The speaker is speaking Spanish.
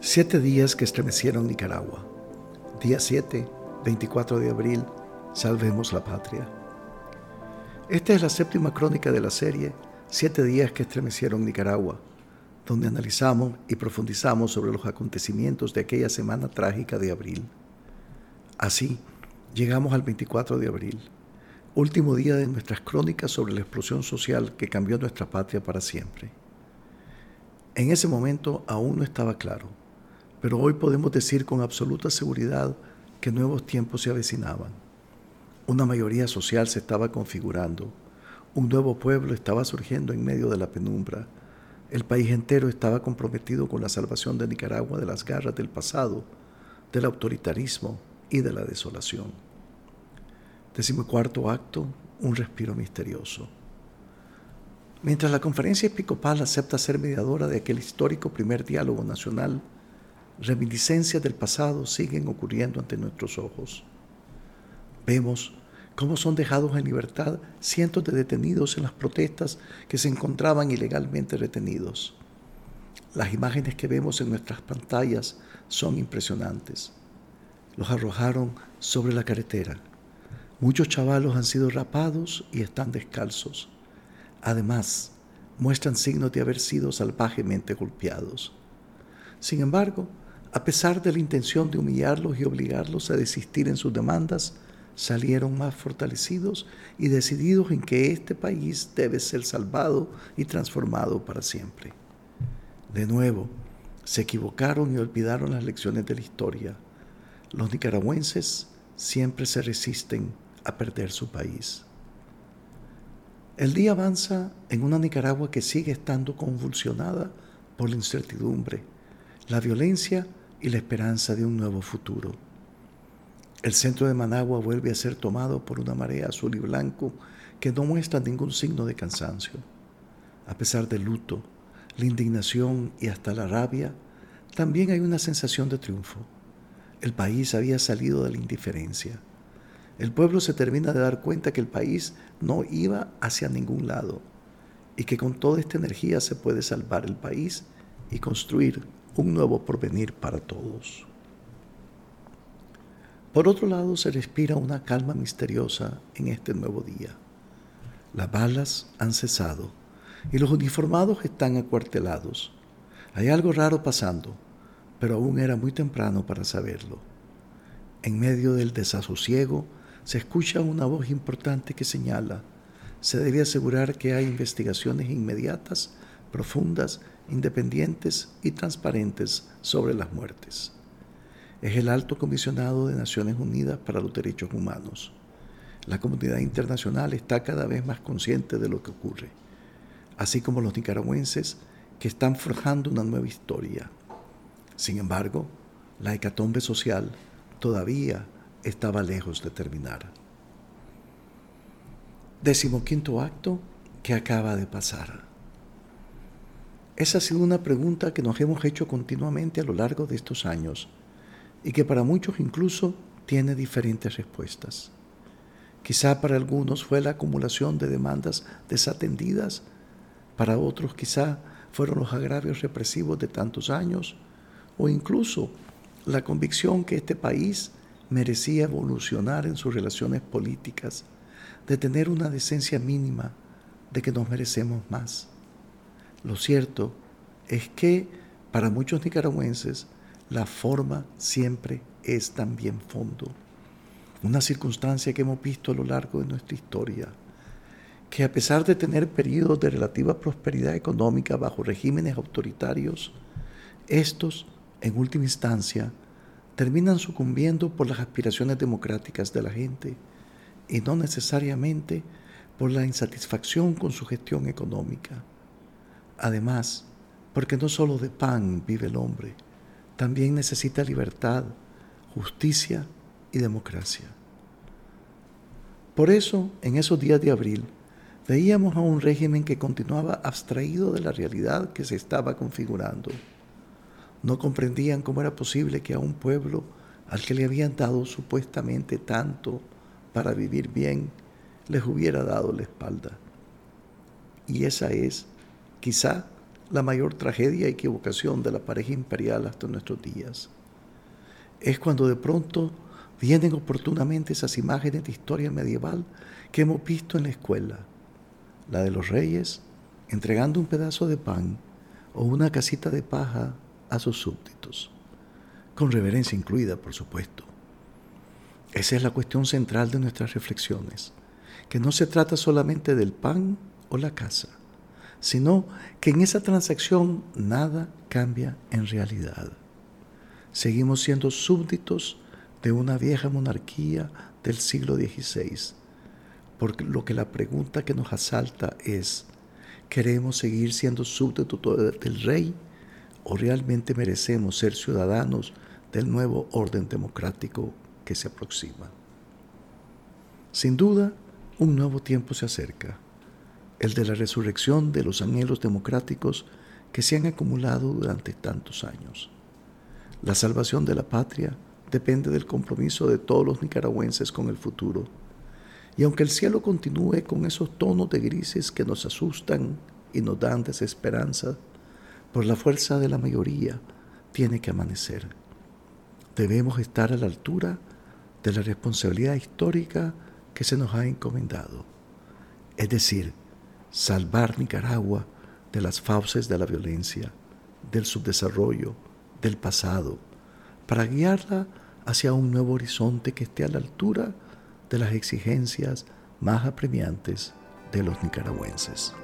Siete días que estremecieron Nicaragua. Día 7, 24 de abril, salvemos la patria. Esta es la séptima crónica de la serie Siete días que estremecieron Nicaragua, donde analizamos y profundizamos sobre los acontecimientos de aquella semana trágica de abril. Así, llegamos al 24 de abril, último día de nuestras crónicas sobre la explosión social que cambió nuestra patria para siempre. En ese momento aún no estaba claro pero hoy podemos decir con absoluta seguridad que nuevos tiempos se avecinaban. Una mayoría social se estaba configurando, un nuevo pueblo estaba surgiendo en medio de la penumbra, el país entero estaba comprometido con la salvación de Nicaragua de las garras del pasado, del autoritarismo y de la desolación. cuarto acto, un respiro misterioso. Mientras la conferencia episcopal acepta ser mediadora de aquel histórico primer diálogo nacional, reminiscencias del pasado siguen ocurriendo ante nuestros ojos. Vemos cómo son dejados en libertad cientos de detenidos en las protestas que se encontraban ilegalmente retenidos. Las imágenes que vemos en nuestras pantallas son impresionantes. Los arrojaron sobre la carretera. Muchos chavalos han sido rapados y están descalzos. Además, muestran signos de haber sido salvajemente golpeados. Sin embargo, a pesar de la intención de humillarlos y obligarlos a desistir en sus demandas, salieron más fortalecidos y decididos en que este país debe ser salvado y transformado para siempre. De nuevo, se equivocaron y olvidaron las lecciones de la historia. Los nicaragüenses siempre se resisten a perder su país. El día avanza en una Nicaragua que sigue estando convulsionada por la incertidumbre, la violencia y la esperanza de un nuevo futuro. El centro de Managua vuelve a ser tomado por una marea azul y blanco que no muestra ningún signo de cansancio. A pesar del luto, la indignación y hasta la rabia, también hay una sensación de triunfo. El país había salido de la indiferencia. El pueblo se termina de dar cuenta que el país no iba hacia ningún lado y que con toda esta energía se puede salvar el país y construir un nuevo porvenir para todos. Por otro lado, se respira una calma misteriosa en este nuevo día. Las balas han cesado y los uniformados están acuartelados. Hay algo raro pasando, pero aún era muy temprano para saberlo. En medio del desasosiego se escucha una voz importante que señala, se debe asegurar que hay investigaciones inmediatas, profundas independientes y transparentes sobre las muertes. Es el alto comisionado de Naciones Unidas para los Derechos Humanos. La comunidad internacional está cada vez más consciente de lo que ocurre, así como los nicaragüenses que están forjando una nueva historia. Sin embargo, la hecatombe social todavía estaba lejos de terminar. Décimo quinto acto que acaba de pasar. Esa ha sido una pregunta que nos hemos hecho continuamente a lo largo de estos años y que para muchos incluso tiene diferentes respuestas. Quizá para algunos fue la acumulación de demandas desatendidas, para otros quizá fueron los agravios represivos de tantos años o incluso la convicción que este país merecía evolucionar en sus relaciones políticas, de tener una decencia mínima, de que nos merecemos más. Lo cierto es que para muchos nicaragüenses la forma siempre es también fondo. Una circunstancia que hemos visto a lo largo de nuestra historia, que a pesar de tener periodos de relativa prosperidad económica bajo regímenes autoritarios, estos, en última instancia, terminan sucumbiendo por las aspiraciones democráticas de la gente y no necesariamente por la insatisfacción con su gestión económica. Además, porque no solo de pan vive el hombre, también necesita libertad, justicia y democracia. Por eso, en esos días de abril, veíamos a un régimen que continuaba abstraído de la realidad que se estaba configurando. No comprendían cómo era posible que a un pueblo al que le habían dado supuestamente tanto para vivir bien, les hubiera dado la espalda. Y esa es quizá la mayor tragedia y equivocación de la pareja imperial hasta nuestros días. Es cuando de pronto vienen oportunamente esas imágenes de historia medieval que hemos visto en la escuela, la de los reyes entregando un pedazo de pan o una casita de paja a sus súbditos, con reverencia incluida, por supuesto. Esa es la cuestión central de nuestras reflexiones, que no se trata solamente del pan o la casa, sino que en esa transacción nada cambia en realidad. Seguimos siendo súbditos de una vieja monarquía del siglo XVI, por lo que la pregunta que nos asalta es, ¿queremos seguir siendo súbditos del rey o realmente merecemos ser ciudadanos del nuevo orden democrático que se aproxima? Sin duda, un nuevo tiempo se acerca, el de la resurrección de los anhelos democráticos que se han acumulado durante tantos años. La salvación de la patria depende del compromiso de todos los nicaragüenses con el futuro. Y aunque el cielo continúe con esos tonos de grises que nos asustan y nos dan desesperanza, por la fuerza de la mayoría tiene que amanecer. Debemos estar a la altura de la responsabilidad histórica que se nos ha encomendado, es decir, salvar Nicaragua de las fauces de la violencia, del subdesarrollo, del pasado, para guiarla hacia un nuevo horizonte que esté a la altura de las exigencias más apremiantes de los nicaragüenses.